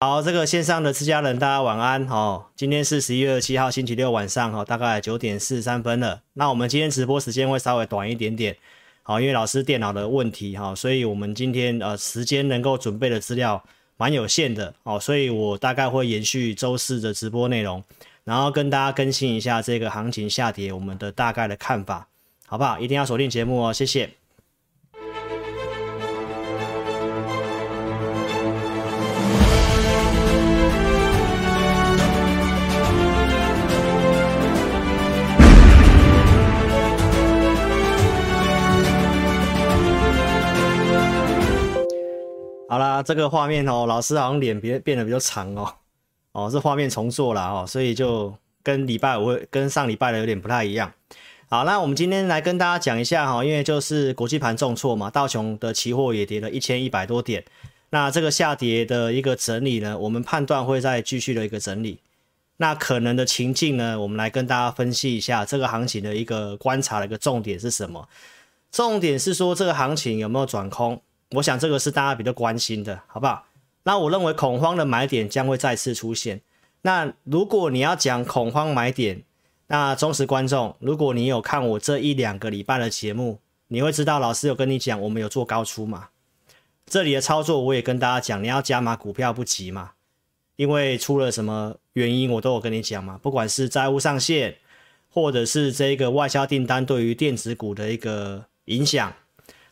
好，这个线上的自家人，大家晚安哦。今天是十一月七号星期六晚上哈，大概九点四十三分了。那我们今天直播时间会稍微短一点点，好，因为老师电脑的问题哈，所以我们今天呃时间能够准备的资料蛮有限的哦，所以我大概会延续周四的直播内容，然后跟大家更新一下这个行情下跌我们的大概的看法，好不好？一定要锁定节目哦，谢谢。好啦，这个画面哦，老师好像脸变变得比较长哦，哦，这画面重做了哦，所以就跟礼拜五跟上礼拜的有点不太一样。好，那我们今天来跟大家讲一下哈，因为就是国际盘重挫嘛，道琼的期货也跌了一千一百多点，那这个下跌的一个整理呢，我们判断会再继续的一个整理，那可能的情境呢，我们来跟大家分析一下这个行情的一个观察的一个重点是什么？重点是说这个行情有没有转空？我想这个是大家比较关心的，好不好？那我认为恐慌的买点将会再次出现。那如果你要讲恐慌买点，那忠实观众，如果你有看我这一两个礼拜的节目，你会知道老师有跟你讲，我们有做高出嘛？这里的操作我也跟大家讲，你要加码股票不急嘛，因为出了什么原因我都有跟你讲嘛，不管是债务上限，或者是这个外销订单对于电子股的一个影响。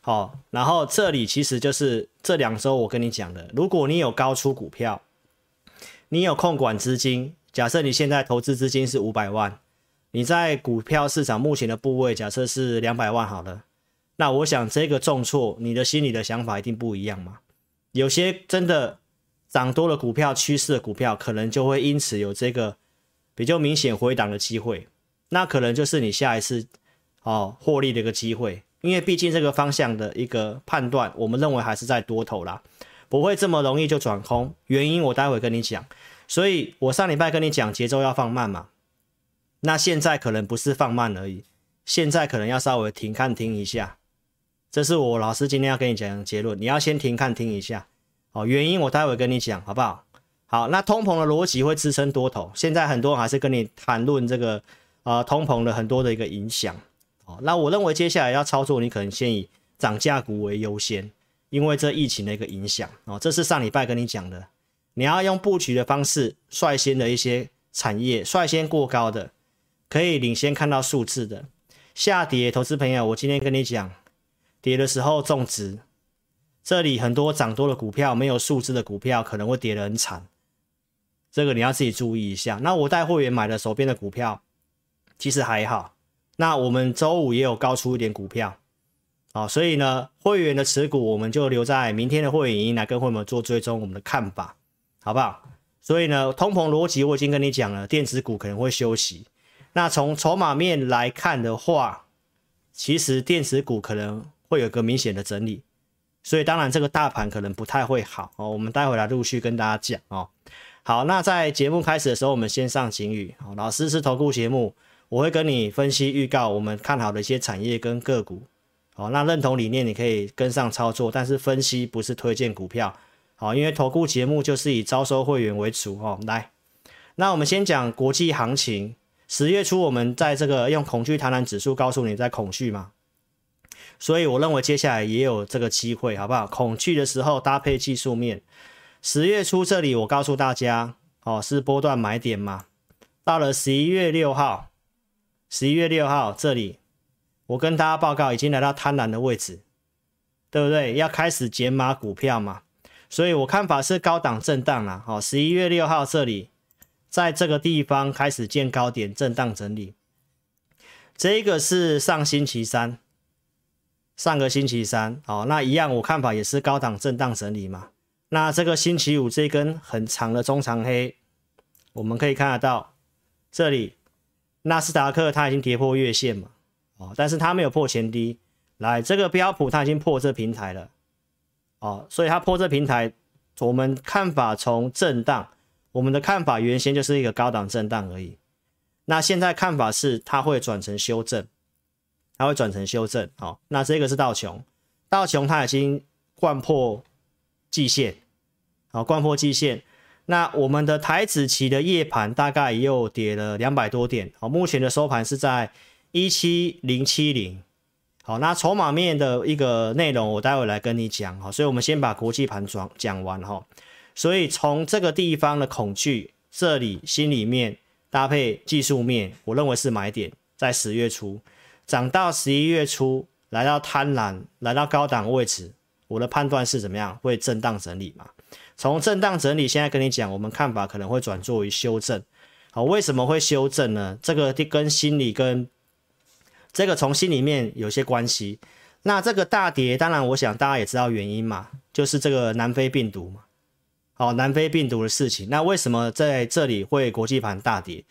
好，然后这里其实就是这两周我跟你讲的，如果你有高出股票，你有控管资金，假设你现在投资资金是五百万，你在股票市场目前的部位假设是两百万好了，那我想这个重挫，你的心里的想法一定不一样嘛。有些真的涨多了股票，趋势的股票，可能就会因此有这个比较明显回档的机会，那可能就是你下一次哦获利的一个机会。因为毕竟这个方向的一个判断，我们认为还是在多头啦，不会这么容易就转空。原因我待会跟你讲。所以我上礼拜跟你讲节奏要放慢嘛，那现在可能不是放慢而已，现在可能要稍微停看听一下。这是我老师今天要跟你讲的结论，你要先停看听一下。哦，原因我待会跟你讲，好不好？好，那通膨的逻辑会支撑多头。现在很多人还是跟你谈论这个呃通膨的很多的一个影响。哦，那我认为接下来要操作，你可能先以涨价股为优先，因为这疫情的一个影响哦，这是上礼拜跟你讲的，你要用布局的方式，率先的一些产业，率先过高的，可以领先看到数字的下跌。投资朋友，我今天跟你讲，跌的时候重质，这里很多涨多的股票，没有数字的股票可能会跌得很惨，这个你要自己注意一下。那我带会员买的手边的股票，其实还好。那我们周五也有高出一点股票，好，所以呢，会员的持股我们就留在明天的会员营来跟会员做追踪我们的看法，好不好？所以呢，通膨逻辑我已经跟你讲了，电子股可能会休息。那从筹码面来看的话，其实电子股可能会有个明显的整理，所以当然这个大盘可能不太会好哦。我们待会来陆续跟大家讲哦。好，那在节目开始的时候，我们先上警语，好，老师是投顾节目。我会跟你分析预告，我们看好的一些产业跟个股，好，那认同理念你可以跟上操作，但是分析不是推荐股票，好，因为投顾节目就是以招收会员为主哦。来，那我们先讲国际行情，十月初我们在这个用恐惧贪婪指数告诉你在恐惧嘛，所以我认为接下来也有这个机会，好不好？恐惧的时候搭配技术面，十月初这里我告诉大家，哦，是波段买点嘛，到了十一月六号。十一月六号这里，我跟大家报告已经来到贪婪的位置，对不对？要开始减码股票嘛，所以我看法是高档震荡啦。好，十一月六号这里，在这个地方开始见高点震荡整理。这个是上星期三，上个星期三，好，那一样我看法也是高档震荡整理嘛。那这个星期五这根很长的中长黑，我们可以看得到这里。纳斯达克它已经跌破月线嘛，哦，但是它没有破前低。来，这个标普它已经破这平台了，哦，所以它破这平台，我们看法从震荡，我们的看法原先就是一个高档震荡而已。那现在看法是它会转成修正，它会转成修正。好，哦，那这个是道琼，道琼它已经贯破季线，好，哦，掼破季线。那我们的台指期的夜盘大概又跌了两百多点，好，目前的收盘是在一七零七零。好，那筹码面的一个内容，我待会来跟你讲好。所以，我们先把国际盘转讲完哈。所以，从这个地方的恐惧，这里心里面搭配技术面，我认为是买点，在十月初涨到十一月初，来到贪婪，来到高档位置，我的判断是怎么样？会震荡整理嘛？从震荡整理，现在跟你讲，我们看法可能会转作为修正。好，为什么会修正呢？这个跟心理跟这个从心里面有些关系，那这个大跌，当然我想大家也知道原因嘛，就是这个南非病毒嘛，好，南非病毒的事情。那为什么在这里会国际盘大跌？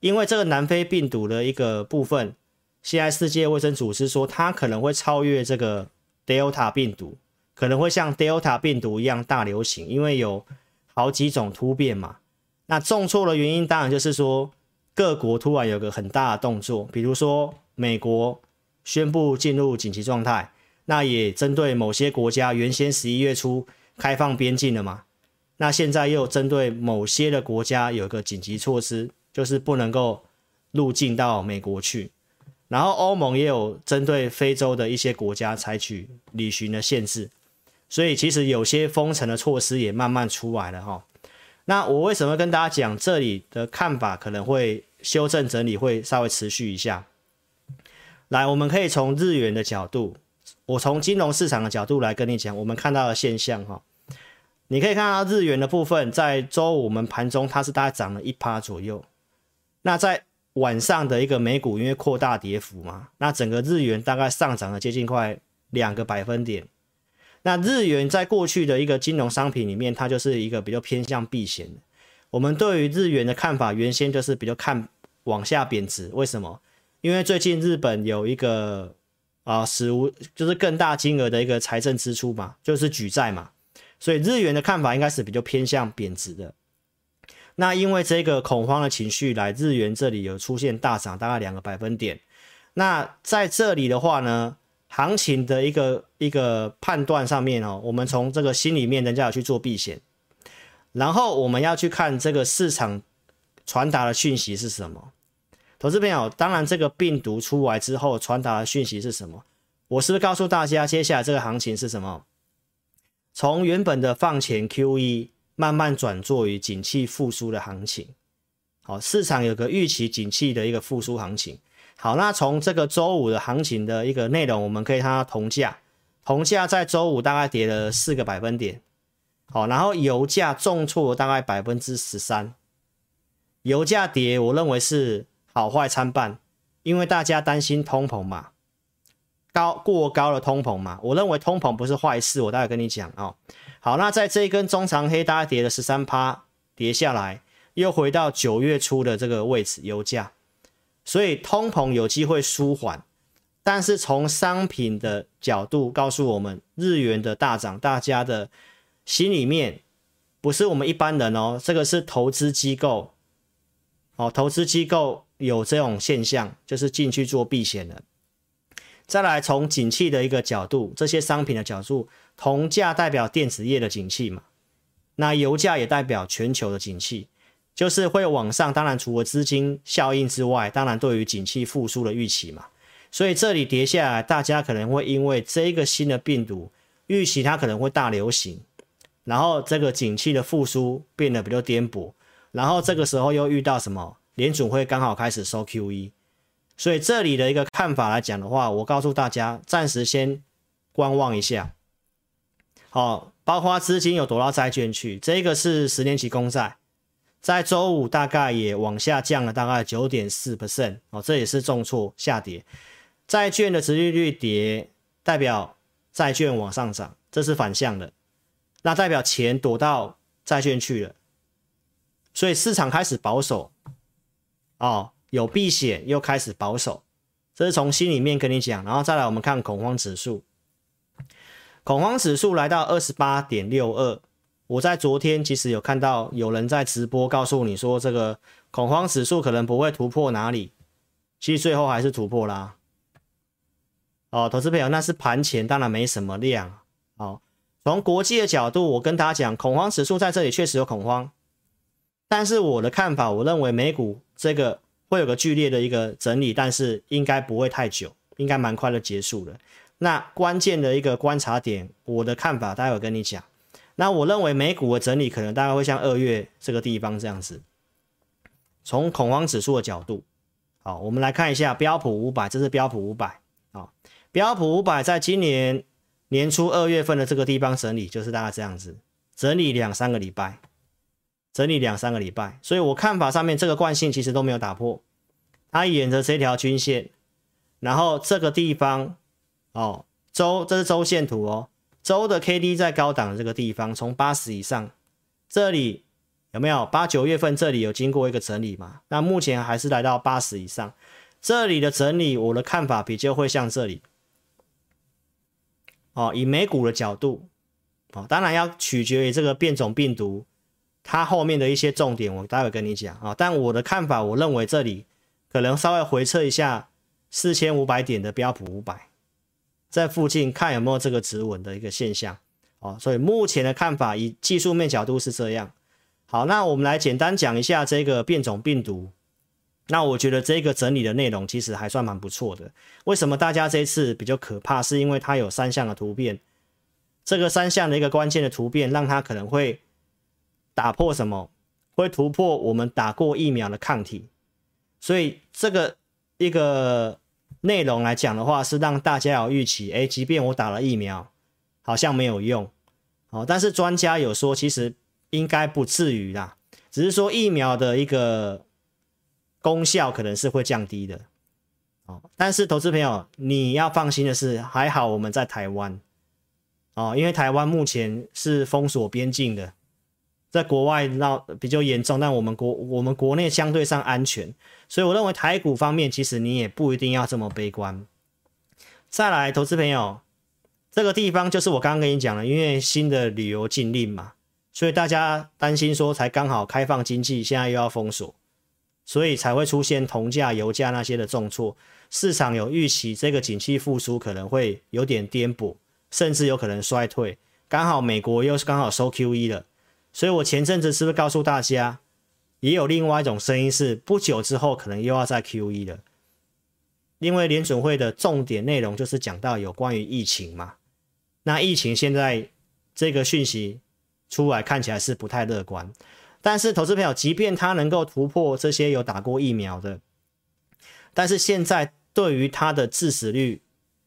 因为这个南非病毒的一个部分，现在世界卫生组织说它可能会超越这个 Delta 病毒，可能会像 Delta 病毒一样大流行，因为有好几种突变嘛。那重挫的原因，当然就是说各国突然有个很大的动作，比如说。美国宣布进入紧急状态，那也针对某些国家原先十一月初开放边境了嘛，那现在又针对某些的国家有一个紧急措施，就是不能够入境到美国去。然后欧盟也有针对非洲的一些国家采取旅行的限制，所以其实有些封城的措施也慢慢出来了哈。那我为什么跟大家讲这里的看法可能会修正整理，会稍微持续一下？来，我们可以从日元的角度，我从金融市场的角度来跟你讲，我们看到的现象哈，你可以看到日元的部分，在周五我们盘中它是大概涨了一趴左右，那在晚上的一个美股因为扩大跌幅嘛，那整个日元大概上涨了接近快两个百分点，那日元在过去的一个金融商品里面，它就是一个比较偏向避险的，我们对于日元的看法原先就是比较看往下贬值，为什么？因为最近日本有一个啊史无就是更大金额的一个财政支出嘛，就是举债嘛，所以日元的看法应该是比较偏向贬值的。那因为这个恐慌的情绪来，日元这里有出现大涨，大概两个百分点。那在这里的话呢，行情的一个一个判断上面哦，我们从这个心里面人家要去做避险，然后我们要去看这个市场传达的讯息是什么。投资朋友，当然这个病毒出来之后传达的讯息是什么？我是不是告诉大家，接下来这个行情是什么？从原本的放钱 QE 慢慢转作于景气复苏的行情。好，市场有个预期景气的一个复苏行情。好，那从这个周五的行情的一个内容，我们可以看到铜价，铜价在周五大概跌了四个百分点。好，然后油价重挫大概百分之十三，油价跌，我认为是。好坏参半，因为大家担心通膨嘛，高过高的通膨嘛，我认为通膨不是坏事，我待会跟你讲哦。好，那在这一根中长黑，大概跌了十三趴，跌下来又回到九月初的这个位置，油价，所以通膨有机会舒缓，但是从商品的角度告诉我们，日元的大涨，大家的心里面不是我们一般人哦，这个是投资机构，哦，投资机构。有这种现象，就是进去做避险的。再来从景气的一个角度，这些商品的角度，铜价代表电子业的景气嘛，那油价也代表全球的景气，就是会往上。当然，除了资金效应之外，当然对于景气复苏的预期嘛。所以这里跌下来，大家可能会因为这个新的病毒预期它可能会大流行，然后这个景气的复苏变得比较颠簸，然后这个时候又遇到什么？联准会刚好开始收 QE，所以这里的一个看法来讲的话，我告诉大家，暂时先观望一下。好，包括资金有躲到债券去，这个是十年期公债，在周五大概也往下降了大概九点四 percent，哦，这也是重挫下跌。债券的殖利率跌，代表债券往上涨，这是反向的，那代表钱躲到债券去了，所以市场开始保守。哦，有避险又开始保守，这是从心里面跟你讲，然后再来我们看恐慌指数，恐慌指数来到二十八点六二。我在昨天其实有看到有人在直播告诉你说，这个恐慌指数可能不会突破哪里，其实最后还是突破啦。哦，投资朋友，那是盘前，当然没什么量。哦，从国际的角度，我跟大家讲，恐慌指数在这里确实有恐慌。但是我的看法，我认为美股这个会有个剧烈的一个整理，但是应该不会太久，应该蛮快的结束了。那关键的一个观察点，我的看法，待会跟你讲。那我认为美股的整理可能大概会像二月这个地方这样子，从恐慌指数的角度，好，我们来看一下标普五百，这是标普五百啊，标普五百在今年年初二月份的这个地方整理，就是大概这样子，整理两三个礼拜，整理两三个礼拜，所以我看法上面这个惯性其实都没有打破，它沿着这条均线，然后这个地方哦，周这是周线图哦。周的 K D 在高档的这个地方，从八十以上，这里有没有八九月份这里有经过一个整理嘛？那目前还是来到八十以上，这里的整理，我的看法比较会像这里。哦，以美股的角度，哦，当然要取决于这个变种病毒它后面的一些重点，我待会跟你讲啊、但我的看法，我认为这里可能稍微回测一下四千五百点的标普五百。在附近看有没有这个止稳的一个现象，哦，所以目前的看法以技术面角度是这样。好，那我们来简单讲一下这个变种病毒。那我觉得这个整理的内容其实还算蛮不错的。为什么大家这一次比较可怕？是因为它有三项的突变，这个三项的一个关键的突变，让它可能会打破什么？会突破我们打过疫苗的抗体。所以这个一个。内容来讲的话，是让大家有预期，诶，即便我打了疫苗，好像没有用，哦，但是专家有说，其实应该不至于啦，只是说疫苗的一个功效可能是会降低的，哦，但是投资朋友你要放心的是，还好我们在台湾，哦，因为台湾目前是封锁边境的。在国外闹比较严重，但我们国我们国内相对上安全，所以我认为台股方面其实你也不一定要这么悲观。再来，投资朋友，这个地方就是我刚刚跟你讲的，因为新的旅游禁令嘛，所以大家担心说才刚好开放经济，现在又要封锁，所以才会出现铜价、油价那些的重挫。市场有预期这个景气复苏可能会有点颠簸，甚至有可能衰退。刚好美国又是刚好收 QE 了。所以我前阵子是不是告诉大家，也有另外一种声音是，不久之后可能又要再 QE 了，因为联准会的重点内容就是讲到有关于疫情嘛。那疫情现在这个讯息出来看起来是不太乐观，但是投资朋友，即便他能够突破这些有打过疫苗的，但是现在对于他的致死率，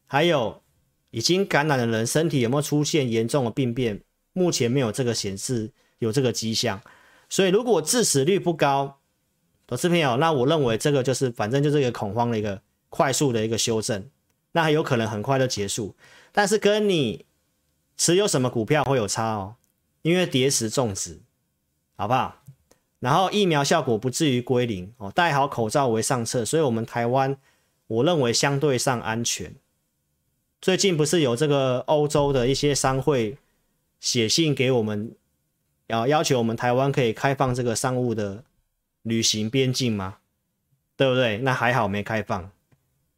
还有已经感染的人身体有没有出现严重的病变，目前没有这个显示。有这个迹象，所以如果致死率不高，投资朋友，那我认为这个就是反正就是一个恐慌的一个快速的一个修正，那有可能很快就结束，但是跟你持有什么股票会有差哦，因为跌时重质，好不好？然后疫苗效果不至于归零哦，戴好口罩为上策，所以我们台湾我认为相对上安全。最近不是有这个欧洲的一些商会写信给我们。要要求我们台湾可以开放这个商务的旅行边境吗？对不对？那还好没开放，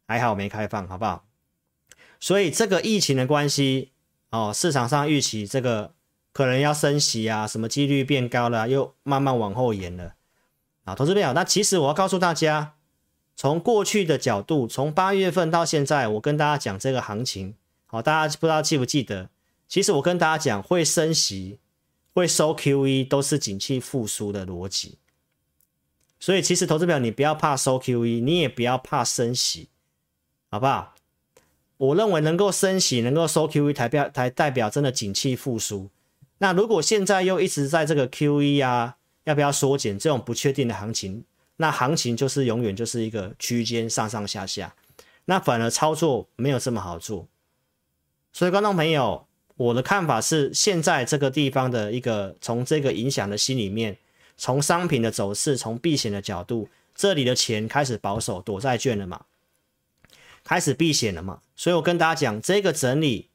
还好没开放，好不好？所以这个疫情的关系哦，市场上预期这个可能要升息啊，什么几率变高了，又慢慢往后延了啊。投资朋友，那其实我要告诉大家，从过去的角度，从八月份到现在，我跟大家讲这个行情，好，大家不知道记不记得？其实我跟大家讲会升息。会收 QE 都是景气复苏的逻辑，所以其实投资表你不要怕收 QE，你也不要怕升息，好不好？我认为能够升息，能够收 QE，代表才代表真的景气复苏。那如果现在又一直在这个 QE 啊，要不要缩减这种不确定的行情，那行情就是永远就是一个区间上上下下，那反而操作没有这么好做。所以观众朋友。我的看法是，现在这个地方的一个从这个影响的心里面，从商品的走势，从避险的角度，这里的钱开始保守躲债券了嘛，开始避险了嘛，所以我跟大家讲，这个整理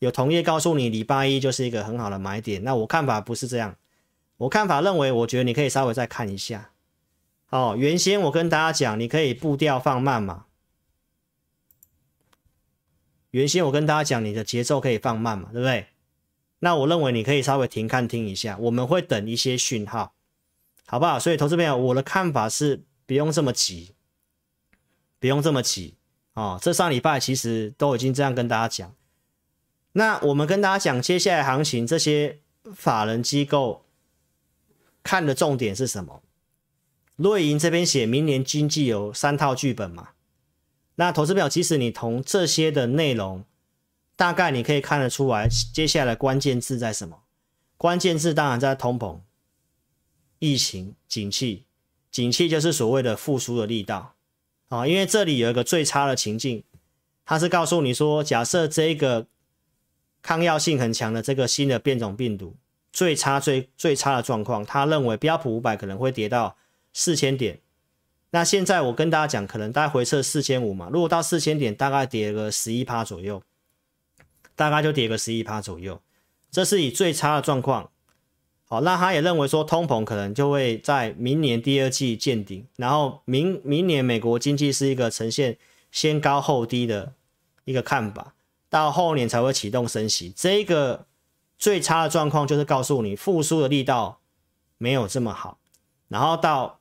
有同业告诉你，礼拜一就是一个很好的买点，那我看法不是这样，我看法认为，我觉得你可以稍微再看一下，哦，原先我跟大家讲，你可以步调放慢嘛。原先我跟大家讲，你的节奏可以放慢嘛，对不对？那我认为你可以稍微停看听一下，我们会等一些讯号。好不好？所以投资朋友，我的看法是不用这么急，不用这么急哦。这上礼拜其实都已经这样跟大家讲。那我们跟大家讲接下来行情，这些法人机构看的重点是什么？瑞银这边写明年经济有三套剧本嘛？那投资表，即使你从这些的内容，大概你可以看得出来，接下来关键字在什么？关键字当然在通膨、疫情、景气。景气就是所谓的复苏的力道啊，因为这里有一个最差的情境，它是告诉你说，假设这个抗药性很强的这个新的变种病毒，最差最最差的状况，他认为标普五百可能会跌到四千点。那现在我跟大家讲，可能大概回测四千五嘛，如果到四千点，大概跌个十一趴左右，大概就跌个十一趴左右，这是以最差的状况。好，那他也认为说，通膨可能就会在明年第二季见顶，然后明明年美国经济是一个呈现先高后低的一个看法，到后年才会启动升息。这个最差的状况就是告诉你，复苏的力道没有这么好，然后到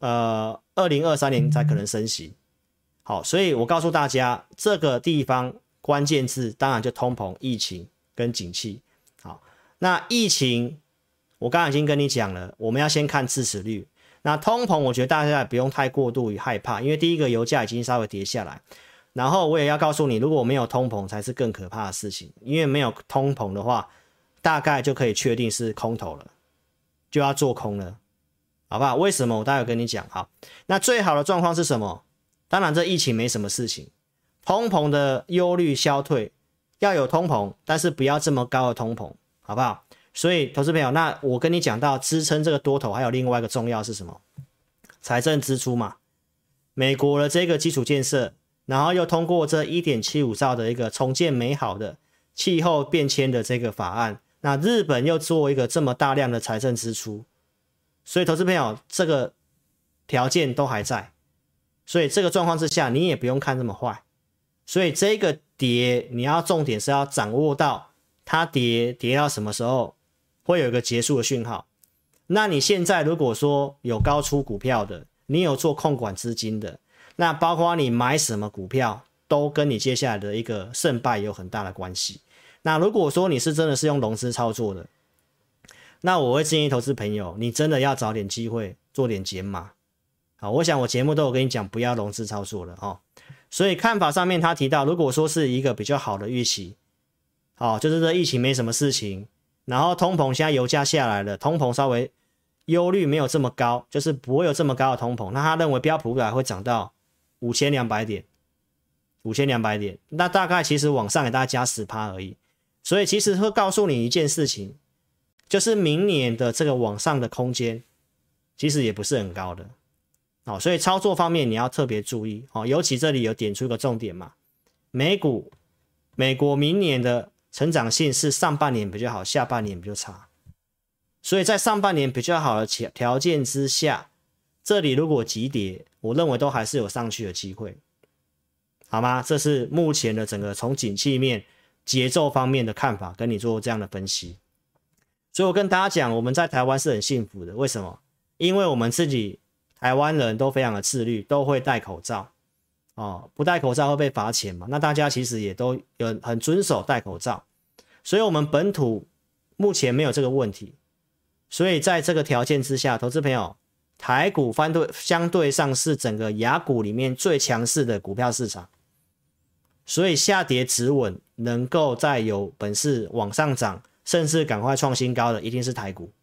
呃。二零二三年才可能升息，好，所以我告诉大家，这个地方关键字当然就通膨、疫情跟景气。好，那疫情我刚刚已经跟你讲了，我们要先看致死率。那通膨，我觉得大家也不用太过度于害怕，因为第一个油价已经稍微跌下来，然后我也要告诉你，如果没有通膨才是更可怕的事情，因为没有通膨的话，大概就可以确定是空头了，就要做空了。好不好？为什么？我待会跟你讲。好，那最好的状况是什么？当然，这疫情没什么事情，通膨的忧虑消退，要有通膨，但是不要这么高的通膨，好不好？所以，投资朋友，那我跟你讲到支撑这个多头，还有另外一个重要是什么？财政支出嘛。美国的这个基础建设，然后又通过这一点七五兆的一个重建美好的气候变迁的这个法案，那日本又做一个这么大量的财政支出。所以，投资朋友，这个条件都还在，所以这个状况之下，你也不用看这么坏。所以这个跌，你要重点是要掌握到它跌跌到什么时候会有一个结束的讯号。那你现在如果说有高出股票的，你有做控管资金的，那包括你买什么股票，都跟你接下来的一个胜败有很大的关系。那如果说你是真的是用融资操作的，那我会建议投资朋友，你真的要找点机会做点减码。好，我想我节目都有跟你讲，不要融资操作了哦。所以看法上面他提到，如果说是一个比较好的预期，好，就是这疫情没什么事情，然后通膨现在油价下来了，通膨稍微忧虑没有这么高，就是不会有这么高的通膨。那他认为标普五百会涨到五千两百点，五千两百点，那大概其实往上给大家加十趴而已。所以其实会告诉你一件事情。就是明年的这个往上的空间，其实也不是很高的，哦，所以操作方面你要特别注意。哦，尤其这里有点出一个重点嘛，美股，美国明年的成长性是上半年比较好，下半年比较差，所以在上半年比较好的条条件之下，这里如果急跌，我认为都还是有上去的机会，好吗？这是目前的整个从景气面节奏方面的看法，跟你做这样的分析。所以我跟大家讲，我们在台湾是很幸福的。为什么？因为我们自己台湾人都非常的自律，都会戴口罩哦，不戴口罩会被罚钱嘛。那大家其实也都有很遵守戴口罩，所以我们本土目前没有这个问题。所以在这个条件之下，投资朋友，台股翻对相对上是整个亚股里面最强势的股票市场，所以下跌止稳，能够再有本事往上涨。甚至赶快创新高的一定是台股，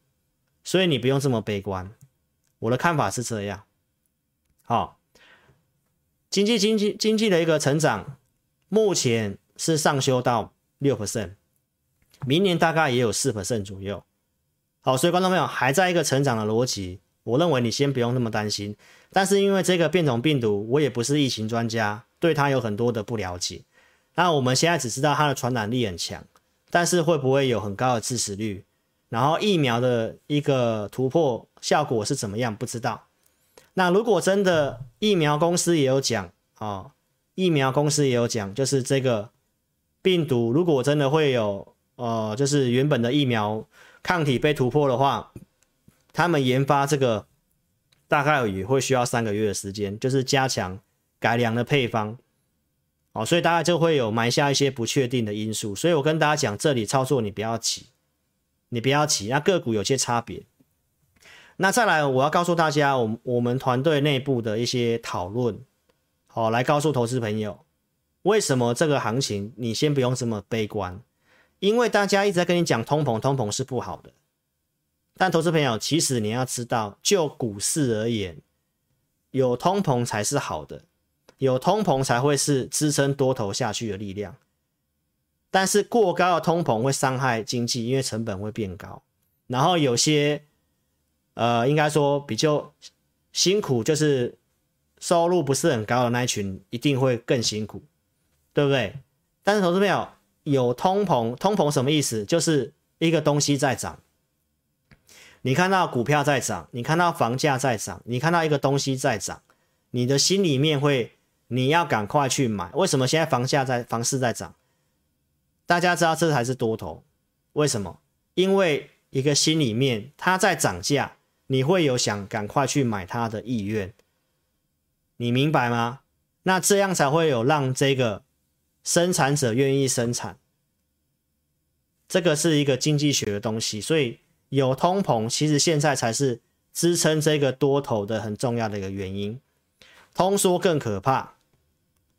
所以你不用这么悲观。我的看法是这样。好，经济经济经济的一个成长，目前是上修到六 percent，明年大概也有四 percent 左右。好，所以观众朋友还在一个成长的逻辑，我认为你先不用那么担心。但是因为这个变种病毒，我也不是疫情专家，对它有很多的不了解。那我们现在只知道它的传染力很强。但是会不会有很高的致死率？然后疫苗的一个突破效果是怎么样？不知道。那如果真的疫苗公司也有讲啊、哦，疫苗公司也有讲，就是这个病毒如果真的会有呃，就是原本的疫苗抗体被突破的话，他们研发这个大概也会需要三个月的时间，就是加强改良的配方。哦，所以大家就会有埋下一些不确定的因素。所以我跟大家讲，这里操作你不要急，你不要急。那个股有些差别。那再来，我要告诉大家，我我们团队内部的一些讨论，好，来告诉投资朋友，为什么这个行情你先不用这么悲观？因为大家一直在跟你讲通膨，通膨是不好的。但投资朋友，其实你要知道，就股市而言，有通膨才是好的。有通膨才会是支撑多头下去的力量，但是过高的通膨会伤害经济，因为成本会变高。然后有些，呃，应该说比较辛苦，就是收入不是很高的那一群，一定会更辛苦，对不对？但是投资朋友，有通膨，通膨什么意思？就是一个东西在涨，你看到股票在涨，你看到房价在涨，你看到一个东西在涨，你的心里面会。你要赶快去买，为什么现在房价在房市在涨？大家知道这才是多头，为什么？因为一个心里面它在涨价，你会有想赶快去买它的意愿，你明白吗？那这样才会有让这个生产者愿意生产，这个是一个经济学的东西，所以有通膨，其实现在才是支撑这个多头的很重要的一个原因，通缩更可怕。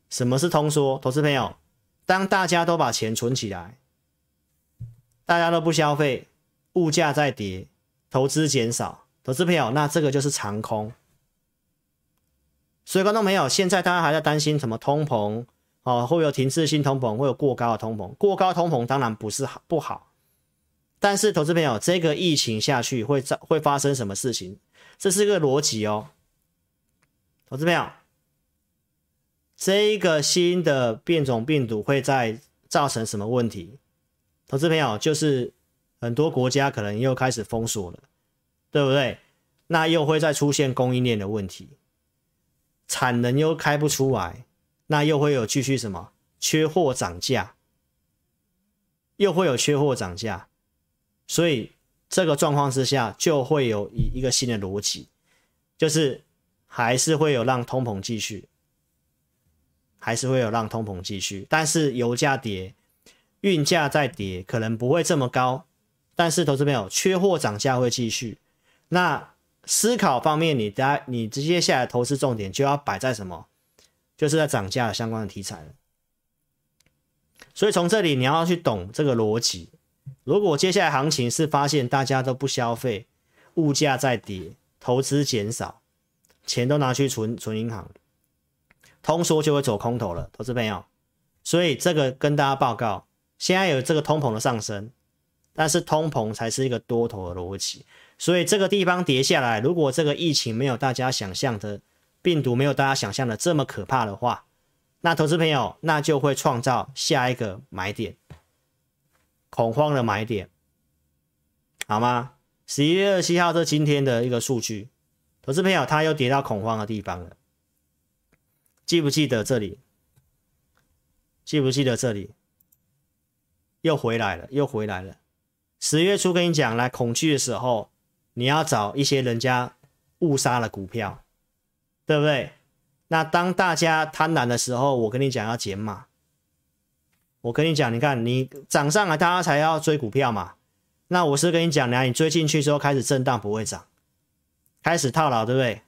什么是通缩？投资朋友，当大家都把钱存起来，大家都不消费，物价在跌，投资减少，投资朋友，那这个就是长空。所以观众朋友，现在大家还在担心什么通膨哦，会有停滞性通膨，会有过高的通膨。过高通膨当然不是好不好，但是投资朋友，这个疫情下去会造会发生什么事情？这是一个逻辑哦，投资朋友。这一个新的变种病毒会在造成什么问题？投资朋友，就是很多国家可能又开始封锁了，对不对？那又会再出现供应链的问题，产能又开不出来，那又会有继续什么缺货涨价，又会有缺货涨价，所以这个状况之下就会有一一个新的逻辑，就是还是会有让通膨继续。还是会有让通膨继续，但是油价跌，运价再跌，可能不会这么高。但是投资朋友，缺货涨价会继续。那思考方面，你大你接下来投资重点就要摆在什么？就是在涨价相关的题材了。所以从这里你要去懂这个逻辑。如果接下来行情是发现大家都不消费，物价在跌，投资减少，钱都拿去存存银行。通缩就会走空头了，投资朋友，所以这个跟大家报告，现在有这个通膨的上升，但是通膨才是一个多头的逻辑，所以这个地方跌下来，如果这个疫情没有大家想象的病毒没有大家想象的这么可怕的话，那投资朋友那就会创造下一个买点，恐慌的买点，好吗？十一月二十七号这今天的一个数据，投资朋友他又跌到恐慌的地方了。记不记得这里？记不记得这里？又回来了，又回来了。十月初跟你讲，来恐惧的时候，你要找一些人家误杀了股票，对不对？那当大家贪婪的时候，我跟你讲要减码。我跟你讲，你看你涨上来，大家才要追股票嘛。那我是跟你讲，你追进去之后开始震荡，不会涨，开始套牢，对不对？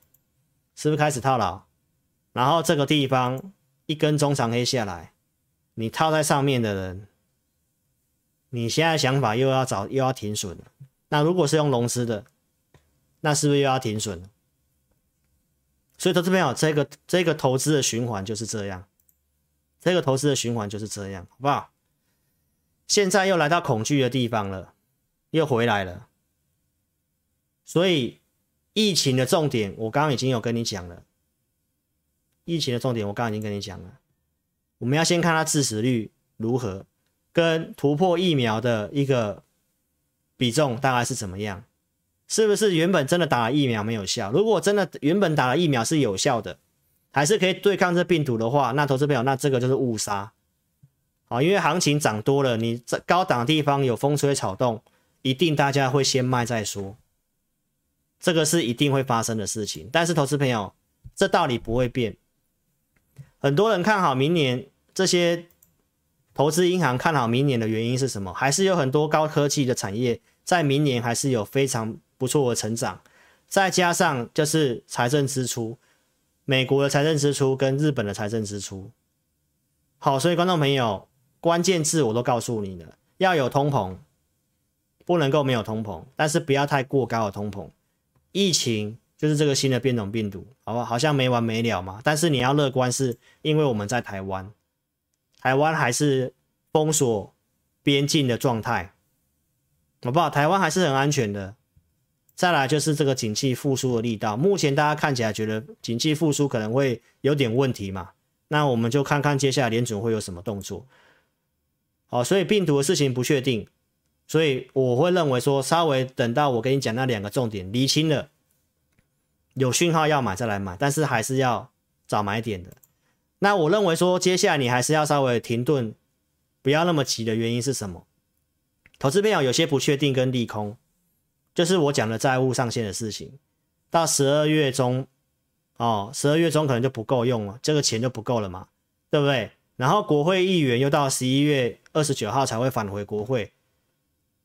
是不是开始套牢？然后这个地方一根中长黑下来，你套在上面的人，你现在想法又要找又要停损了。那如果是用融资的，那是不是又要停损了？所以投资朋友，这个这个投资的循环就是这样，这个投资的循环就是这样，好不好？现在又来到恐惧的地方了，又回来了。所以疫情的重点，我刚刚已经有跟你讲了。疫情的重点，我刚刚已经跟你讲了，我们要先看它致死率如何，跟突破疫苗的一个比重大概是怎么样，是不是原本真的打了疫苗没有效？如果真的原本打了疫苗是有效的，还是可以对抗这病毒的话，那投资朋友，那这个就是误杀啊！因为行情涨多了，你在高档的地方有风吹草动，一定大家会先卖再说。这个是一定会发生的事情。但是投资朋友，这道理不会变。很多人看好明年，这些投资银行看好明年的原因是什么？还是有很多高科技的产业在明年还是有非常不错的成长。再加上就是财政支出，美国的财政支出跟日本的财政支出。好，所以观众朋友，关键字我都告诉你了，要有通膨，不能够没有通膨，但是不要太过高的通膨。疫情就是这个新的变种病毒，好不好？像没完没了嘛。但是你要乐观，是因为我们在台湾，台湾还是封锁边境的状态，好不好？台湾还是很安全的。再来就是这个景气复苏的力道，目前大家看起来觉得景气复苏可能会有点问题嘛，那我们就看看接下来联准会有什么动作。好，所以病毒的事情不确定，所以我会认为说，稍微等到我跟你讲那两个重点厘清了，有讯号要买再来买，但是还是要早买点的。那我认为说，接下来你还是要稍微停顿，不要那么急的原因是什么？投资朋友有些不确定跟利空。就是我讲的债务上限的事情，到十二月中，哦，十二月中可能就不够用了，这个钱就不够了嘛，对不对？然后国会议员又到十一月二十九号才会返回国会，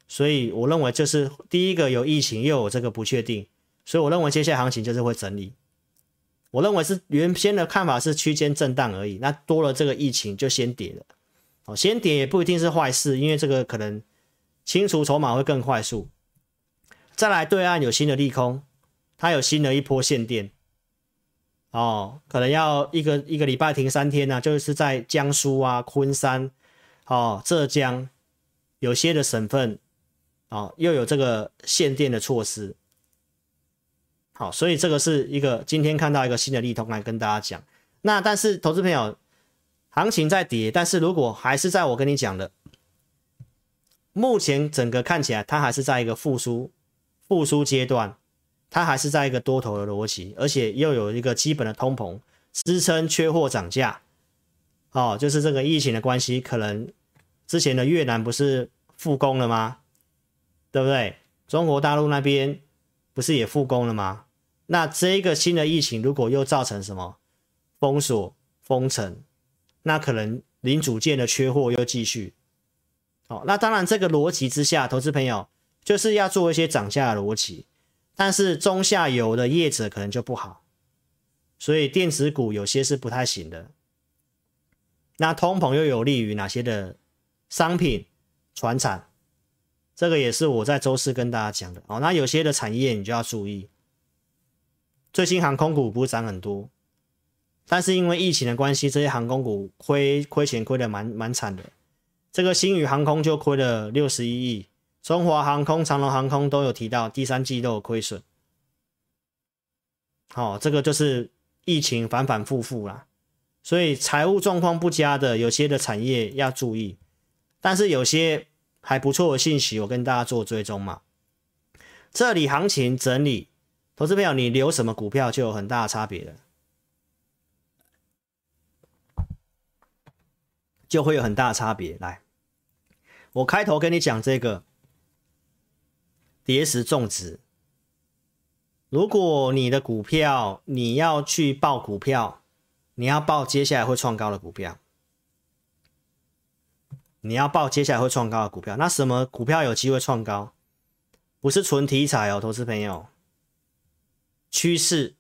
所以我认为就是第一个有疫情又有这个不确定，所以我认为接下来行情就是会整理。我认为是原先的看法是区间震荡而已，那多了这个疫情就先跌了，哦，先跌也不一定是坏事，因为这个可能清除筹码会更快速。再来，对岸有新的利空，它有新的一波限电，哦，可能要一个一个礼拜停三天呢、就是在江苏啊、昆山、哦、浙江有些的省份，哦，又有这个限电的措施，好，所以这个是一个今天看到一个新的利空来跟大家讲。那但是投资朋友，行情在跌，但是如果还是在我跟你讲的，目前整个看起来它还是在一个复苏。复苏阶段，它还是在一个多头的逻辑，而且又有一个基本的通膨支撑，缺货涨价。哦，就是这个疫情的关系，可能之前的越南不是复工了吗？对不对？中国大陆那边不是也复工了吗？那这个新的疫情如果又造成什么封锁、封城，那可能零组件的缺货又继续。哦，那当然这个逻辑之下，投资朋友。就是要做一些涨价的逻辑，但是中下游的业者可能就不好，所以电子股有些是不太行的。那通膨又有利于哪些的商品、船产？这个也是我在周四跟大家讲的哦。那有些的产业你就要注意，最新航空股不是涨很多，但是因为疫情的关系，这些航空股亏亏钱亏得蛮蛮惨的。这个星宇航空就亏了六十一亿。中华航空、长隆航空都有提到第三季都有亏损，好、哦，这个就是疫情反反复复啦，所以财务状况不佳的有些的产业要注意，但是有些还不错的信息，我跟大家做追踪嘛。这里行情整理，投资朋友你留什么股票就有很大的差别了，就会有很大的差别。来，我开头跟你讲这个。跌时重质，如果你的股票你要去报股票，你要报接下来会创高的股票，你要报接下来会创高的股票，那什么股票有机会创高？不是纯题材哦，投资朋友，趋势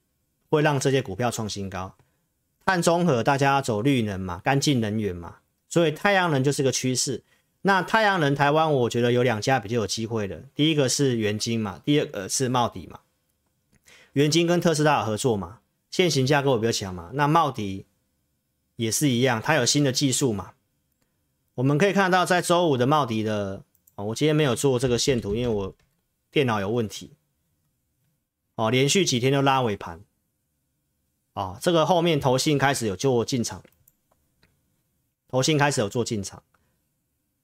会让这些股票创新高。碳中和，大家走绿能嘛，干净能源嘛，所以太阳能就是个趋势。那太阳能台湾，我觉得有两家比较有机会的，第一个是元晶嘛，第二个是茂迪嘛。元晶跟特斯拉有合作嘛，线型架构比较强嘛。那茂迪也是一样，它有新的技术嘛。我们可以看到，在周五的茂迪的，哦，我今天没有做这个线图，因为我电脑有问题。哦，连续几天都拉尾盘。哦，这个后面投信开始有做进场，投信开始有做进场。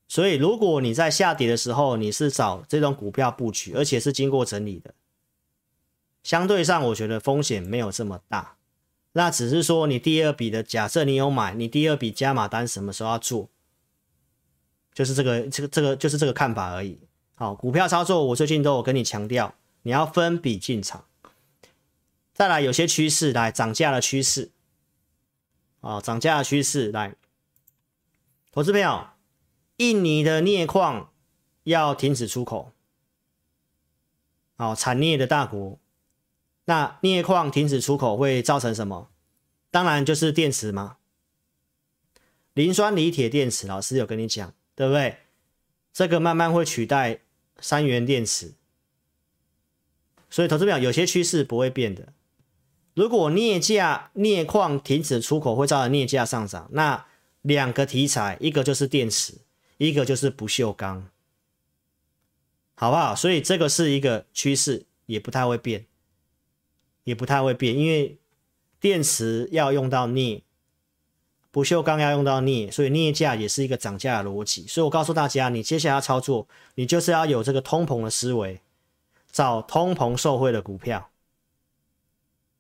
所以，如果你在下跌的时候，你是找这种股票布局，而且是经过整理的，相对上我觉得风险没有这么大。那只是说你第二笔的假设你有买，你第二笔加码单什么时候要做，就是这个这个这个就是这个看法而已。好，股票操作我最近都有跟你强调，你要分笔进场。再来，有些趋势来涨价的趋势，啊，涨价的趋势来，投资朋友，印尼的镍矿要停止出口，哦，产镍的大国，那镍矿停止出口会造成什么？当然就是电池嘛，磷酸锂铁电池，老师有跟你讲，对不对？这个慢慢会取代三元电池，所以投资朋友，有些趋势不会变的。如果镍价、镍矿停止出口会造成镍价上涨，那两个题材，一个就是电池，一个就是不锈钢，好不好？所以这个是一个趋势，也不太会变，也不太会变，因为电池要用到镍，不锈钢要用到镍，所以镍价也是一个涨价的逻辑。所以我告诉大家，你接下来要操作，你就是要有这个通膨的思维，找通膨受惠的股票。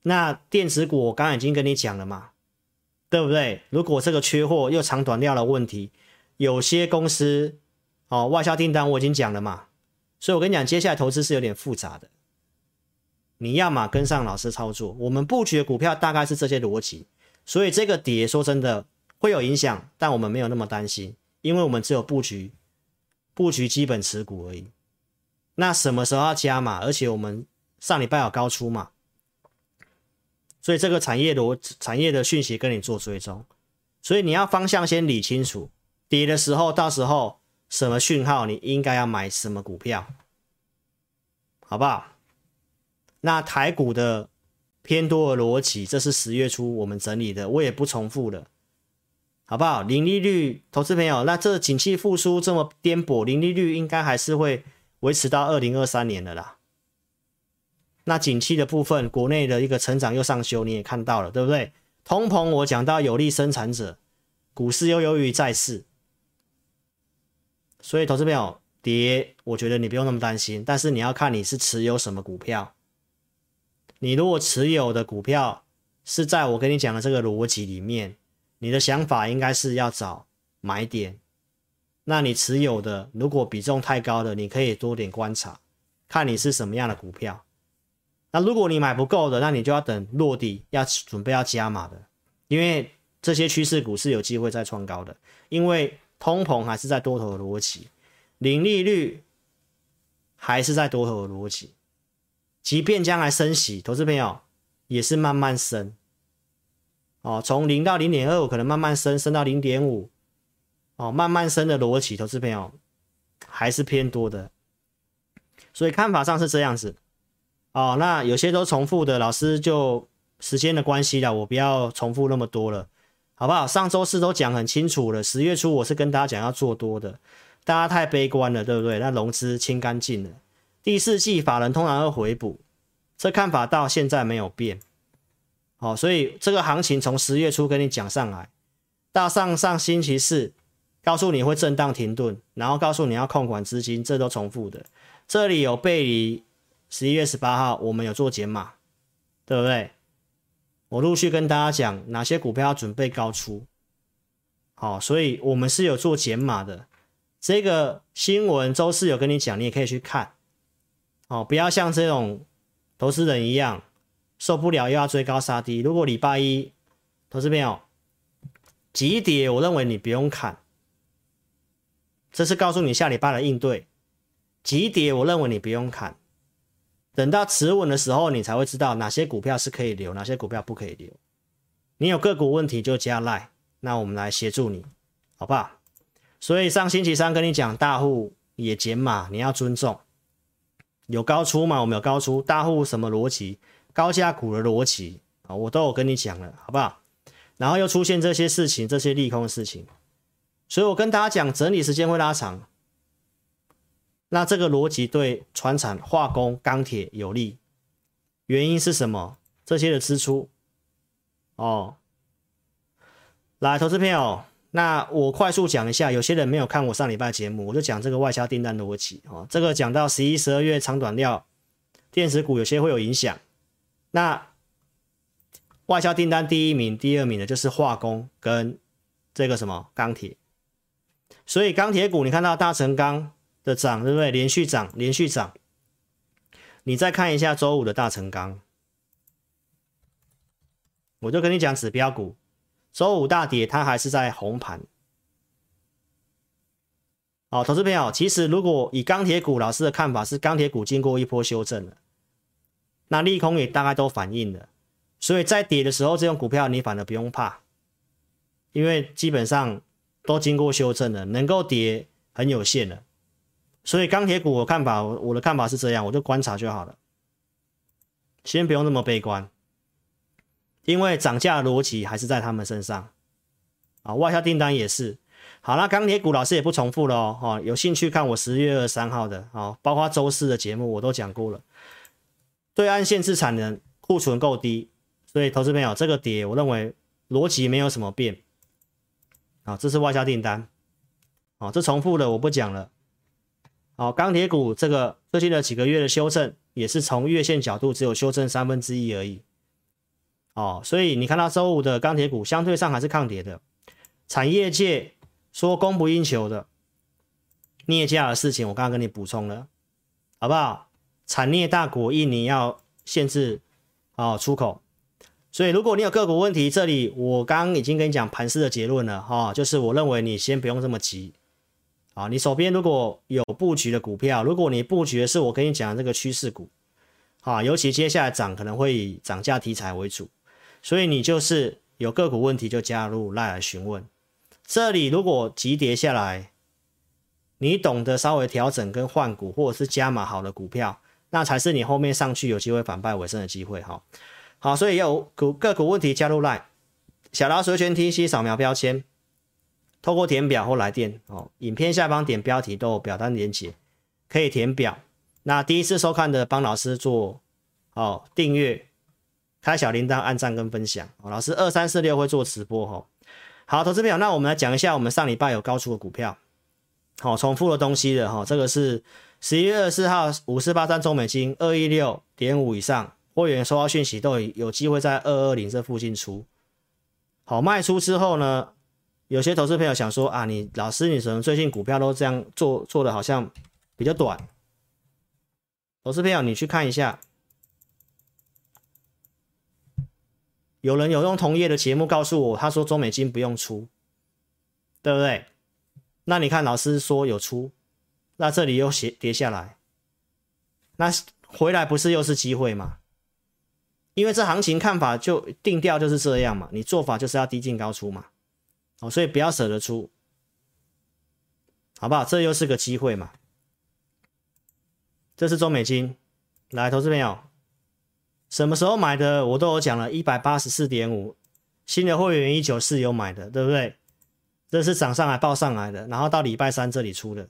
那电子股我刚刚已经跟你讲了嘛，对不对？如果这个缺货又长短料的问题，有些公司哦外销订单我已经讲了嘛，所以我跟你讲，接下来投资是有点复杂的。你要么跟上老师操作，我们布局的股票大概是这些逻辑，所以这个跌说真的会有影响，但我们没有那么担心，因为我们只有布局布局基本持股而已。那什么时候要加码？而且我们上礼拜有高出嘛。所以这个产业的产业的讯息跟你做追踪，所以你要方向先理清楚，跌的时候到时候什么讯号你应该要买什么股票，好不好？那台股的偏多的逻辑，这是十月初我们整理的，我也不重复了，好不好？零利率，投资朋友，那这景气复苏这么颠簸，零利率应该还是会维持到二零二三年的啦。那景气的部分，国内的一个成长又上修，你也看到了，对不对？通膨我讲到有利生产者，股市又优于债市，所以投资朋友跌，我觉得你不用那么担心，但是你要看你是持有什么股票。你如果持有的股票是在我跟你讲的这个逻辑里面，你的想法应该是要找买点。那你持有的如果比重太高的，你可以多点观察，看你是什么样的股票。那如果你买不够的，那你就要等落地，要准备要加码的，因为这些趋势股是有机会再创高的，因为通膨还是在多头的逻辑，零利率还是在多头的逻辑，即便将来升息，投资朋友也是慢慢升，哦，从零到零点二五可能慢慢升，升到零点五，哦，慢慢升的逻辑，投资朋友还是偏多的，所以看法上是这样子。哦，那有些都重复的，老师就时间的关系了，我不要重复那么多了，好不好？上周四都讲很清楚了，十月初我是跟大家讲要做多的，大家太悲观了，对不对？那融资清干净了，第四季法人通常会回补，这看法到现在没有变。好，所以这个行情从十月初跟你讲上来，到上上星期四告诉你会震荡停顿，然后告诉你要控管资金，这都重复的，这里有背离。十一月十八号，我们有做减码，对不对？我陆续跟大家讲哪些股票要准备高出，好，所以我们是有做减码的。这个新闻周四有跟你讲，你也可以去看，哦，不要像这种投资人一样受不了又要追高杀低。如果礼拜一投资朋友急跌，我认为你不用砍，这是告诉你下礼拜的应对。急跌，我认为你不用砍。等到持稳的时候，你才会知道哪些股票是可以留，哪些股票不可以留。你有个股问题就加赖，那我们来协助你，好不好？所以上星期三跟你讲，大户也减码，你要尊重。有高出嘛？我们有高出，大户什么逻辑？高价股的逻辑啊，我都有跟你讲了，好不好？然后又出现这些事情，这些利空的事情，所以我跟大家讲，整理时间会拉长。那这个逻辑对船产、化工、钢铁有利，原因是什么？这些的支出哦。来，投资朋友，那我快速讲一下，有些人没有看我上礼拜节目，我就讲这个外销订单逻辑哦。这个讲到十一、十二月长短料电子股有些会有影响。那外销订单第一名、第二名的就是化工跟这个什么钢铁，所以钢铁股你看到大成钢。的涨对不对？连续涨，连续涨。你再看一下周五的大成钢，我就跟你讲指标股，周五大跌，它还是在红盘。好，投资朋友，其实如果以钢铁股，老师的看法是钢铁股经过一波修正了，那利空也大概都反映了，所以在跌的时候，这种股票你反而不用怕，因为基本上都经过修正了，能够跌很有限了。所以钢铁股我看法，我的看法是这样，我就观察就好了，先不用那么悲观，因为涨价逻辑还是在他们身上啊，外销订单也是。好，那钢铁股老师也不重复了哦，有兴趣看我十月二十三号的，哦，包括周四的节目我都讲过了。对岸限制产能，库存够低，所以投资朋友这个跌，我认为逻辑没有什么变。啊，这是外销订单，啊，这重复的我不讲了。好，钢铁股这个最近的几个月的修正，也是从月线角度只有修正三分之一而已。哦，所以你看到周五的钢铁股相对上还是抗跌的。产业界说供不应求的镍价的事情，我刚刚跟你补充了，好不好？产业大国印尼要限制哦出口，所以如果你有个股问题，这里我刚已经跟你讲盘势的结论了哈、哦，就是我认为你先不用这么急。啊，你手边如果有布局的股票，如果你布局的是我跟你讲的这个趋势股，啊，尤其接下来涨可能会以涨价题材为主，所以你就是有个股问题就加入赖来询问。这里如果急跌下来，你懂得稍微调整跟换股或者是加码好的股票，那才是你后面上去有机会反败为胜的机会哈。好，所以有股个股问题加入赖小老鼠全 T C 扫描标签。透过填表或来电哦，影片下方点标题都有表单连接，可以填表。那第一次收看的帮老师做哦订阅，开小铃铛，按赞跟分享。哦、老师二三四六会做直播哈、哦。好，投资朋友，那我们来讲一下我们上礼拜有高出的股票，好、重复的东西的哈、哦。这个是十一月二十四号五四八三中美金二一六点五以上，会员收到讯息都有机会在二二零这附近出。好，卖出之后呢？有些投资朋友想说啊，你老师，你怎么最近股票都这样做，做的好像比较短。投资朋友，你去看一下，有人有用同业的节目告诉我，他说中美金不用出，对不对？那你看老师说有出，那这里又斜跌下来，那回来不是又是机会吗？因为这行情看法就定调就是这样嘛，你做法就是要低进高出嘛。哦，所以不要舍得出，好不好？这又是个机会嘛。这是中美金，来，投资朋友，什么时候买的？我都有讲了，一百八十四点五，新的会员一九四有买的，对不对？这是涨上来报上来的，然后到礼拜三这里出的。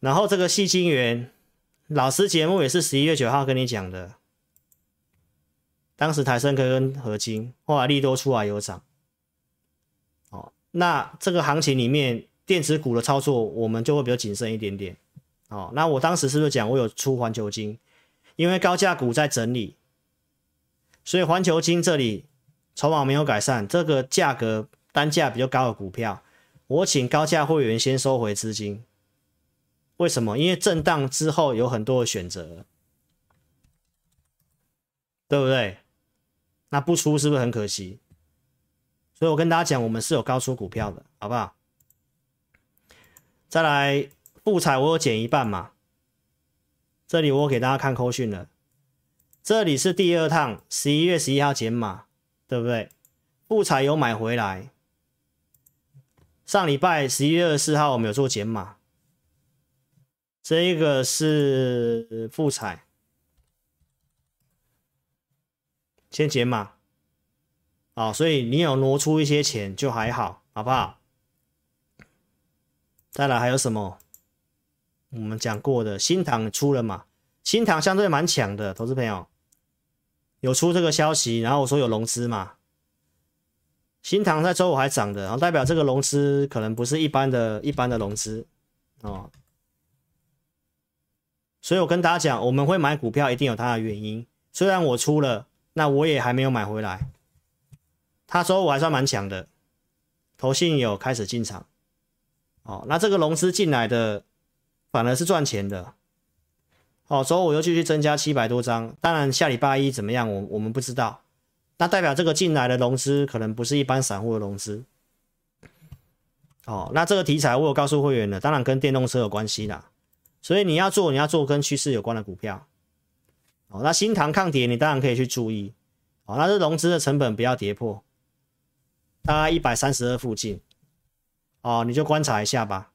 然后这个细晶元，老师节目也是十一月九号跟你讲的，当时台升科跟合金，后来利多出来有涨。哦那这个行情里面，电子股的操作，我们就会比较谨慎一点点。哦，那我当时是不是讲我有出环球金？因为高价股在整理，所以环球金这里筹码没有改善，这个价格单价比较高的股票，我请高价会员先收回资金。为什么？因为震荡之后有很多的选择，对不对？那不出是不是很可惜？所以我跟大家讲，我们是有高出股票的，好不好？再来，富彩我有减一半嘛。这里我给大家看扣讯了，这里是第二趟，十一月十一号减码，对不对？富彩有买回来，上礼拜十一月二十四号我们有做减码，这一个是富彩，先减码。好，所以你有挪出一些钱就还好，好不好？再来还有什么？我们讲过的新唐出了嘛？新唐相对蛮强的，投资朋友有出这个消息，然后我说有融资嘛。新唐在周五还涨的，然后代表这个融资可能不是一般的一般的融资哦。所以我跟大家讲，我们会买股票一定有它的原因。虽然我出了，那我也还没有买回来。他周五还算蛮强的，投信有开始进场，哦，那这个融资进来的反而是赚钱的，哦，周五又继续增加七百多张，当然下礼拜一怎么样，我我们不知道。那代表这个进来的融资可能不是一般散户的融资。哦，那这个题材我有告诉会员的，当然跟电动车有关系啦。所以你要做，你要做跟趋势有关的股票。哦，那新塘抗跌，你当然可以去注意。哦，那这融资的成本不要跌破，大概一百三十二附近。哦，你就观察一下吧。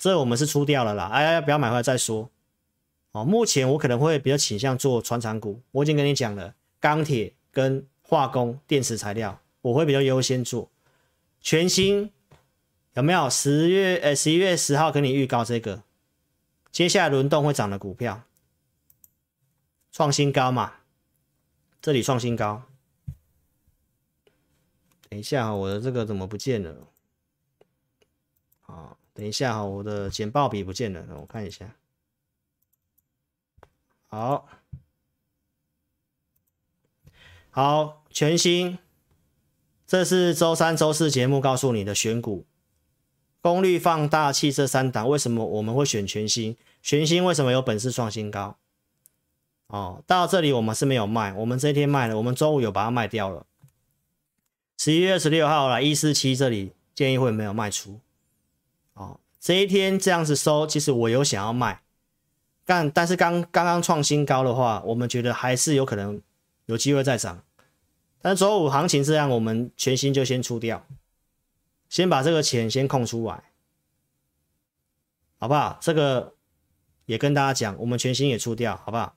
这我们是出掉了啦，哎，不要买回来再说。哦，目前我可能会比较倾向做传产股，我已经跟你讲了，钢铁跟化工、电池材料，我会比较优先做。全新有没有？十月呃十一月十号跟你预告这个，接下来轮动会涨的股票，创新高嘛？这里创新高。等一下，我的这个怎么不见了？等一下哈，我的简报笔不见了，我看一下。好，好，全新，这是周三、周四节目告诉你的选股，功率放大器这三档，为什么我们会选全新？全新为什么有本事创新高？哦，到这里我们是没有卖，我们这一天卖了，我们周五有把它卖掉了。十一月十六号来一四七这里建议会没有卖出，哦，这一天这样子收，其实我有想要卖。但但是刚刚刚创新高的话，我们觉得还是有可能有机会再涨。但周五行情这样，我们全新就先出掉，先把这个钱先空出来，好不好？这个也跟大家讲，我们全新也出掉，好不好？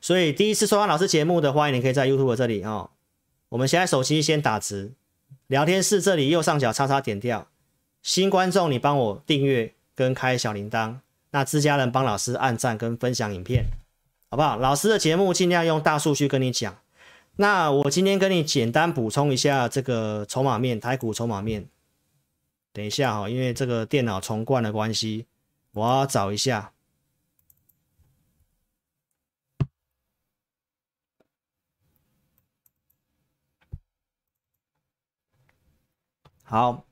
所以第一次收看老师节目的，欢迎你可以在 YouTube 这里哦。我们现在手机先打直，聊天室这里右上角叉叉点掉，新观众你帮我订阅跟开小铃铛。那自家人帮老师按赞跟分享影片，好不好？老师的节目尽量用大数据跟你讲。那我今天跟你简单补充一下这个筹码面，台股筹码面。等一下哈，因为这个电脑重灌的关系，我要找一下。好，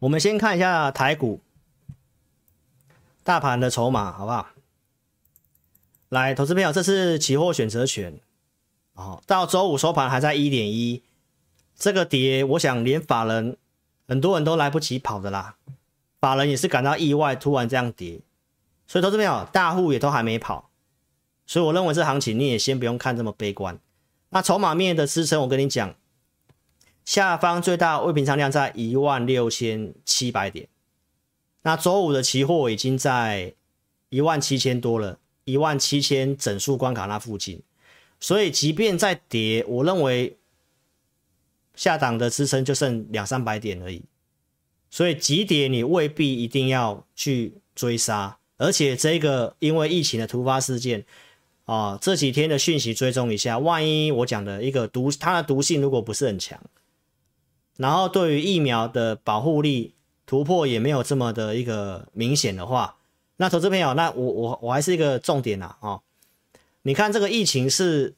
我们先看一下台股。大盘的筹码好不好？来，投资朋友，这是期货选择权哦。到周五收盘还在一点一，这个跌，我想连法人很多人都来不及跑的啦。法人也是感到意外，突然这样跌，所以投资朋友，大户也都还没跑，所以我认为这行情你也先不用看这么悲观。那筹码面的支撑，我跟你讲，下方最大未平仓量在一万六千七百点。那周五的期货已经在一万七千多了，一万七千整数关卡那附近，所以即便再跌，我认为下档的支撑就剩两三百点而已，所以急跌你未必一定要去追杀，而且这个因为疫情的突发事件啊，这几天的讯息追踪一下，万一我讲的一个毒，它的毒性如果不是很强，然后对于疫苗的保护力。突破也没有这么的一个明显的话，那投资朋友，那我我我还是一个重点呐哦，你看这个疫情是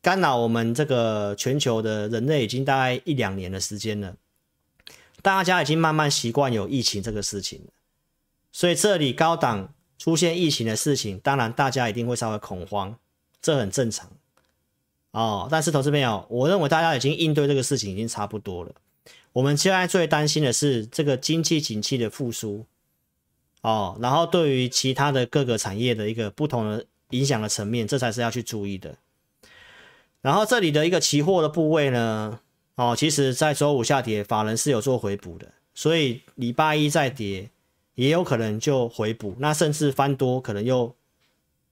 干扰我们这个全球的人类已经大概一两年的时间了，大家已经慢慢习惯有疫情这个事情，所以这里高档出现疫情的事情，当然大家一定会稍微恐慌，这很正常哦。但是投资朋友，我认为大家已经应对这个事情已经差不多了。我们现在最担心的是这个经济景气的复苏，哦，然后对于其他的各个产业的一个不同的影响的层面，这才是要去注意的。然后这里的一个期货的部位呢，哦，其实在周五下跌，法人是有做回补的，所以礼拜一再跌，也有可能就回补，那甚至翻多，可能又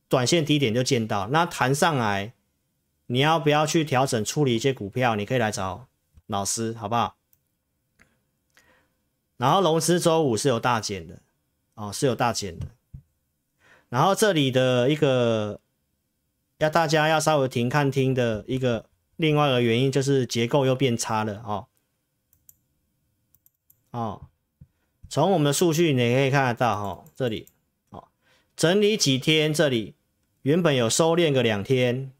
短线低点就见到，那弹上来，你要不要去调整处理一些股票？你可以来找老师，好不好？然后融资周五是有大减的，哦，是有大减的。然后这里的一个要大家要稍微停看听的一个另外一个原因就是结构又变差了，哦，哦，从我们的数据你可以看得到，哈、哦，这里，哦，整理几天，这里原本有收敛个两天，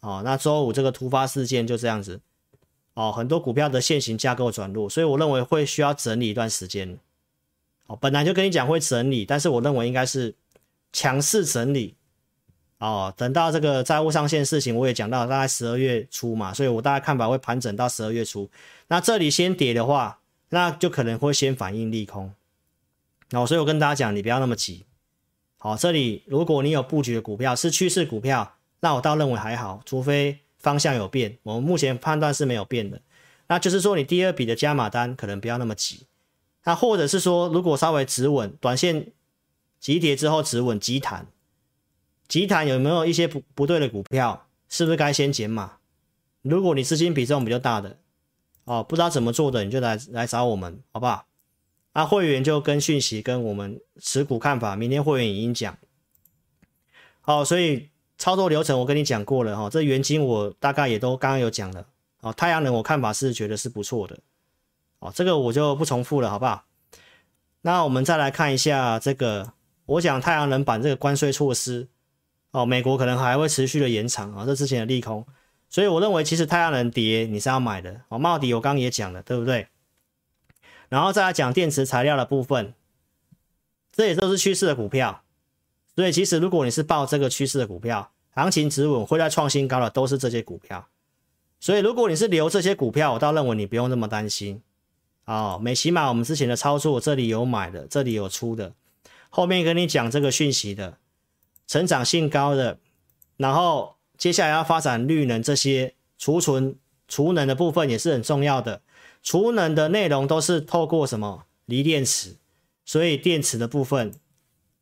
哦，那周五这个突发事件就这样子。哦，很多股票的现行架构转入，所以我认为会需要整理一段时间。哦，本来就跟你讲会整理，但是我认为应该是强势整理。哦，等到这个债务上限事情我也讲到，大概十二月初嘛，所以我大概看法会盘整到十二月初。那这里先跌的话，那就可能会先反应利空。哦，所以我跟大家讲，你不要那么急。好，这里如果你有布局的股票是趋势股票，那我倒认为还好，除非方向有变。我们目前判断是没有变的。那就是说，你第二笔的加码单可能不要那么急。那或者是说，如果稍微止稳，短线急跌之后止稳急弹。急弹有没有一些不不对的股票？是不是该先减码？如果你资金比重比较大的，哦，不知道怎么做的，你就来来找我们，好不好？那会员就跟讯息跟我们持股看法，明天会员已经讲。好，所以操作流程我跟你讲过了哈，这元晶我大概也都刚刚有讲了。哦，太阳能我看法是觉得是不错的。哦，这个我就不重复了，好不好？那我们再来看一下这个，我讲太阳能板这个关税措施。哦，美国可能还会持续的延长啊，这之前的利空，所以我认为其实太阳能跌你是要买的哦。茂迪我刚刚也讲了，对不对？然后再来讲电池材料的部分，这也都是趋势的股票，所以其实如果你是抱这个趋势的股票，行情止稳会在创新高的都是这些股票，所以如果你是留这些股票，我倒认为你不用那么担心哦。美琪玛我们之前的操作，这里有买的，这里有出的，后面跟你讲这个讯息的。成长性高的，然后接下来要发展绿能这些储存储能的部分也是很重要的。储能的内容都是透过什么锂电池，所以电池的部分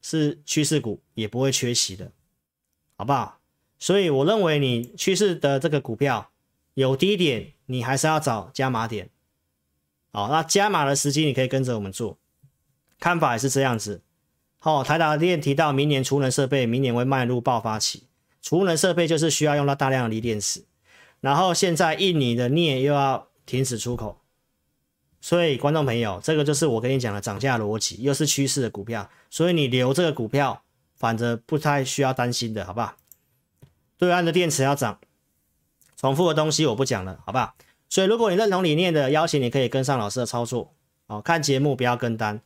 是趋势股也不会缺席的，好不好？所以我认为你趋势的这个股票有低点，你还是要找加码点。好，那加码的时机你可以跟着我们做，看法也是这样子。哦，台达电提到明年储能设备明年会迈入爆发期，储能设备就是需要用到大量的锂电池，然后现在印尼的镍又要停止出口，所以观众朋友，这个就是我跟你讲的涨价逻辑，又是趋势的股票，所以你留这个股票，反正不太需要担心的，好不好？对岸的电池要涨，重复的东西我不讲了，好不好？所以如果你认同理念的，邀请你可以跟上老师的操作，哦，看节目不要跟单，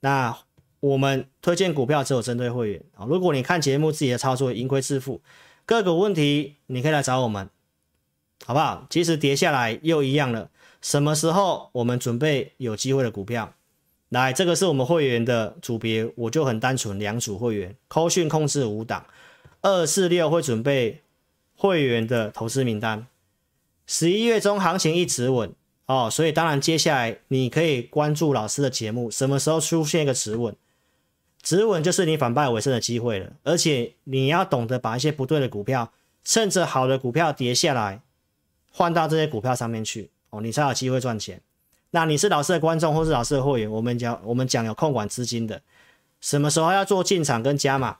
那。我们推荐股票只有针对会员啊！如果你看节目自己的操作盈亏自负，个股问题你可以来找我们，好不好？即使跌下来又一样了。什么时候我们准备有机会的股票？来，这个是我们会员的组别，我就很单纯两组会员，扣讯控制五档，二四六会准备会员的投资名单。十一月中行情一直稳哦，所以当然接下来你可以关注老师的节目，什么时候出现一个止稳？止稳就是你反败为胜的机会了，而且你要懂得把一些不对的股票，趁着好的股票跌下来，换到这些股票上面去哦，你才有机会赚钱。那你是老师的观众或是老师的会员，我们讲我们讲有控管资金的，什么时候要做进场跟加码，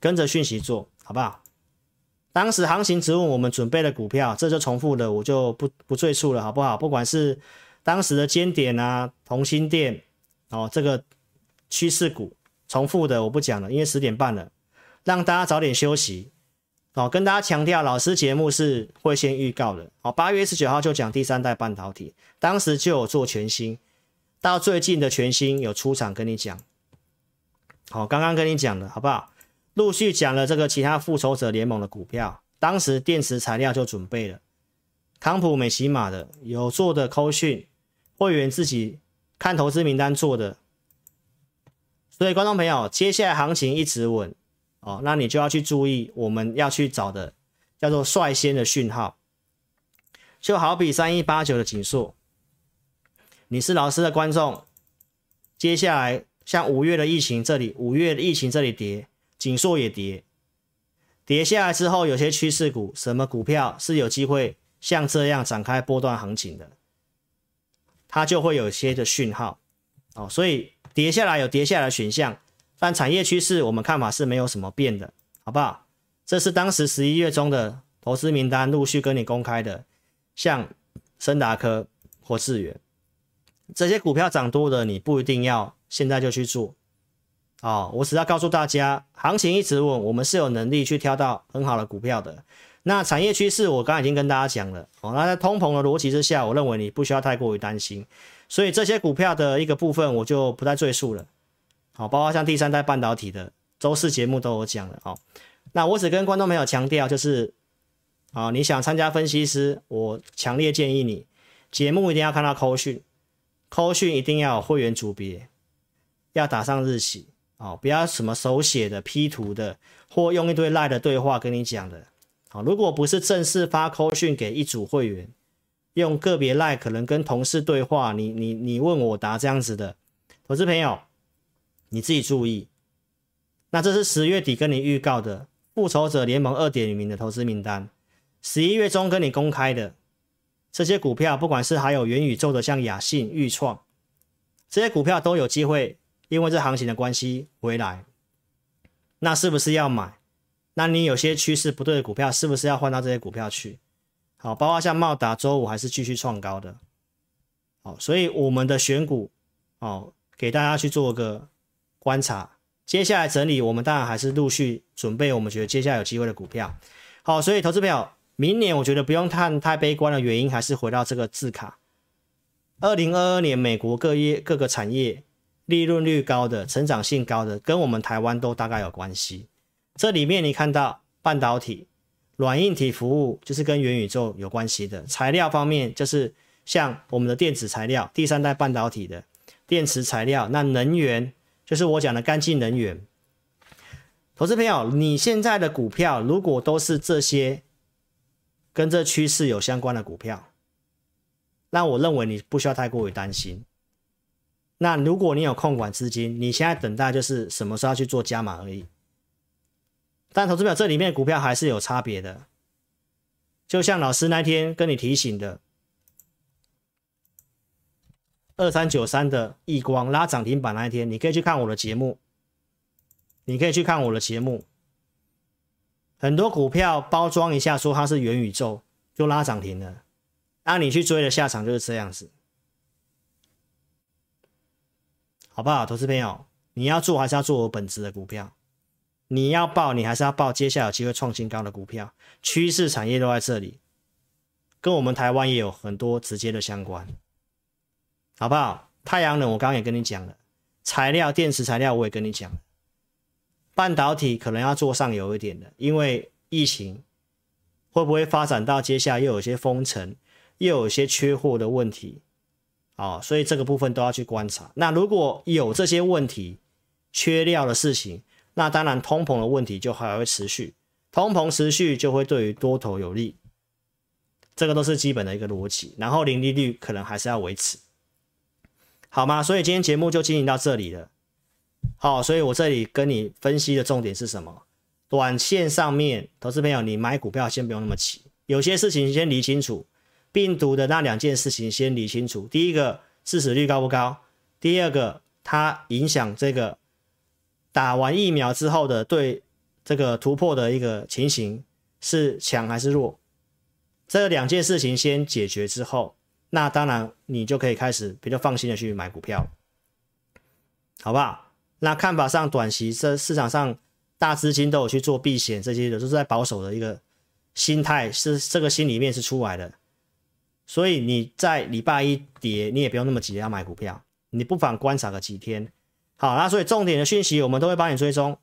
跟着讯息做好不好？当时行情止稳，我们准备的股票，这就重复的，我就不不赘述了，好不好？不管是当时的尖点啊，同心店哦，这个。趋势股重复的我不讲了，因为十点半了，让大家早点休息。哦，跟大家强调，老师节目是会先预告的。哦，八月十九号就讲第三代半导体，当时就有做全新，到最近的全新有出场跟你讲。好，刚刚跟你讲的好不好？陆续讲了这个其他复仇者联盟的股票，当时电池材料就准备了，康普、美琪玛的有做的扣讯，会员自己看投资名单做的。所以，观众朋友，接下来行情一直稳哦，那你就要去注意，我们要去找的叫做率先的讯号，就好比三一八九的紧缩，你是老师的观众，接下来像五月的疫情这里，五月的疫情这里跌，紧缩也跌，跌下来之后，有些趋势股，什么股票是有机会像这样展开波段行情的，它就会有些的讯号哦，所以。跌下来有跌下来的选项，但产业趋势我们看法是没有什么变的，好不好？这是当时十一月中的投资名单陆续跟你公开的，像森达科或智原这些股票涨多的，你不一定要现在就去做。哦，我只要告诉大家，行情一直稳，我们是有能力去挑到很好的股票的。那产业趋势我刚刚已经跟大家讲了，哦，那在通膨的逻辑之下，我认为你不需要太过于担心。所以这些股票的一个部分我就不再赘述了，好，包括像第三代半导体的周四节目都有讲的哦。那我只跟观众朋友强调，就是啊，你想参加分析师，我强烈建议你节目一定要看到扣讯，扣讯一定要有会员组别，要打上日期哦，不要什么手写的、P 图的，或用一堆赖的对话跟你讲的。好，如果不是正式发扣讯给一组会员，用个别赖可能跟同事对话，你你你问我答这样子的，投资朋友你自己注意。那这是十月底跟你预告的复仇者联盟二点零的投资名单，十一月中跟你公开的这些股票，不管是还有元宇宙的，像雅信、钰创这些股票都有机会，因为这行情的关系回来。那是不是要买？那你有些趋势不对的股票，是不是要换到这些股票去？好，包括像茂达周五还是继续创高的，好，所以我们的选股，哦，给大家去做个观察。接下来整理，我们当然还是陆续准备，我们觉得接下来有机会的股票。好，所以投资朋友，明年我觉得不用看太悲观的原因，还是回到这个字卡。二零二二年美国各业各个产业利润率高的、成长性高的，跟我们台湾都大概有关系。这里面你看到半导体。软硬体服务就是跟元宇宙有关系的材料方面，就是像我们的电子材料、第三代半导体的电池材料。那能源就是我讲的干净能源。投资朋友，你现在的股票如果都是这些跟这趋势有相关的股票，那我认为你不需要太过于担心。那如果你有控管资金，你现在等待就是什么时候去做加码而已。但投资表这里面股票还是有差别的，就像老师那天跟你提醒的，二三九三的亿光拉涨停板那一天，你可以去看我的节目，你可以去看我的节目，很多股票包装一下说它是元宇宙就拉涨停了，那你去追的下场就是这样子，好不好？投资朋友，你要做还是要做我本质的股票？你要报，你还是要报接下来有机会创新高的股票，趋势产业都在这里，跟我们台湾也有很多直接的相关，好不好？太阳能我刚刚也跟你讲了，材料电池材料我也跟你讲，半导体可能要做上游一点的，因为疫情会不会发展到接下来又有些封城，又有些缺货的问题，哦，所以这个部分都要去观察。那如果有这些问题，缺料的事情。那当然，通膨的问题就还会持续，通膨持续就会对于多头有利，这个都是基本的一个逻辑。然后，零利率可能还是要维持，好吗？所以今天节目就进行到这里了。好，所以我这里跟你分析的重点是什么？短线上面，投资朋友，你买股票先不用那么急，有些事情先理清楚，病毒的那两件事情先理清楚。第一个，致死率高不高？第二个，它影响这个。打完疫苗之后的对这个突破的一个情形是强还是弱？这两件事情先解决之后，那当然你就可以开始比较放心的去买股票，好不好？那看法上，短期这市场上大资金都有去做避险，这些的都是在保守的一个心态，是这个心里面是出来的。所以你在礼拜一跌，你也不用那么急着要买股票，你不妨观察个几天。好，那所以重点的讯息我们都会帮你追踪。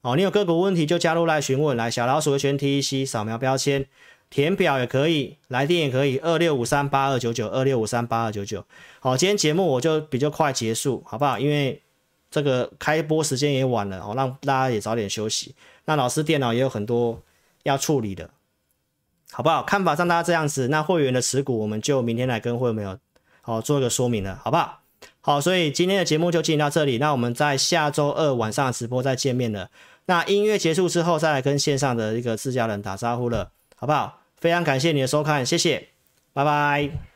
好，你有个股问题就加入来询问，来小老鼠的全 T E C 扫描标签，填表也可以，来电也可以，二六五三八二九九二六五三八二九九。好，今天节目我就比较快结束，好不好？因为这个开播时间也晚了，哦，让大家也早点休息。那老师电脑也有很多要处理的，好不好？看法上大家这样子，那会员的持股我们就明天来跟会员朋友好做一个说明了，好不好？好，所以今天的节目就进行到这里。那我们在下周二晚上直播再见面了。那音乐结束之后，再来跟线上的一个自家人打招呼了，好不好？非常感谢你的收看，谢谢，拜拜。